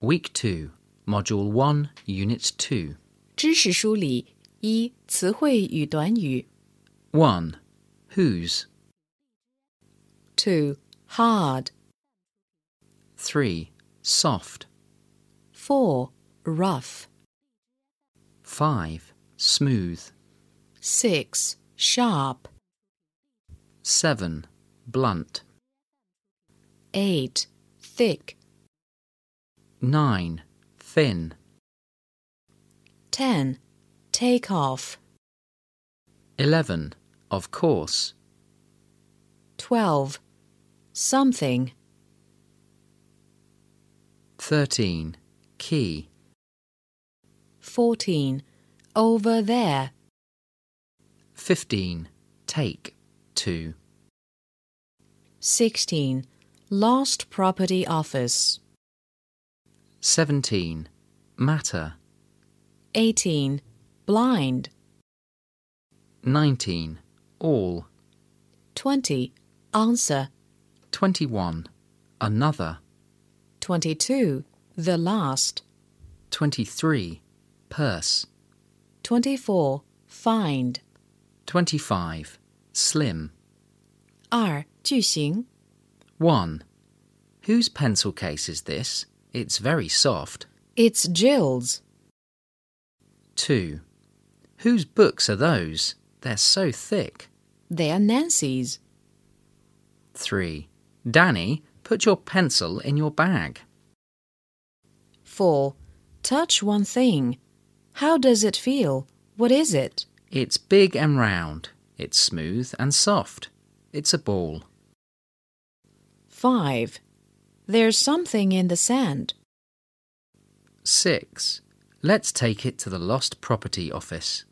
Week 2, Module 1, Unit 2. 知识梳理一词汇与短语 1. Whose? two hard 3. Soft. four rough 5. Smooth. six sharp 7. Blunt. eight thick 9. Thin. ten take off 11. Of course. twelve something 13. Key. fourteen over there 15. Take. 2. sixteen lost property office 17. Matter. eighteen blind 19. All. twenty answer 21. Another. twenty-two the last 23. Purse. 24. Find. 25. Slim. 二句型 1. Whose pencil case is this? It's very soft. It's Jill's. 2. Whose books are those? They're so thick. They're Nancy's. 3. Danny, put your pencil in your bag. 4. Touch one thing. How does it feel? What is it? It's big and round. It's smooth and soft. It's a ball. 5. There's something in the sand. 6. Let's take it to the lost property office.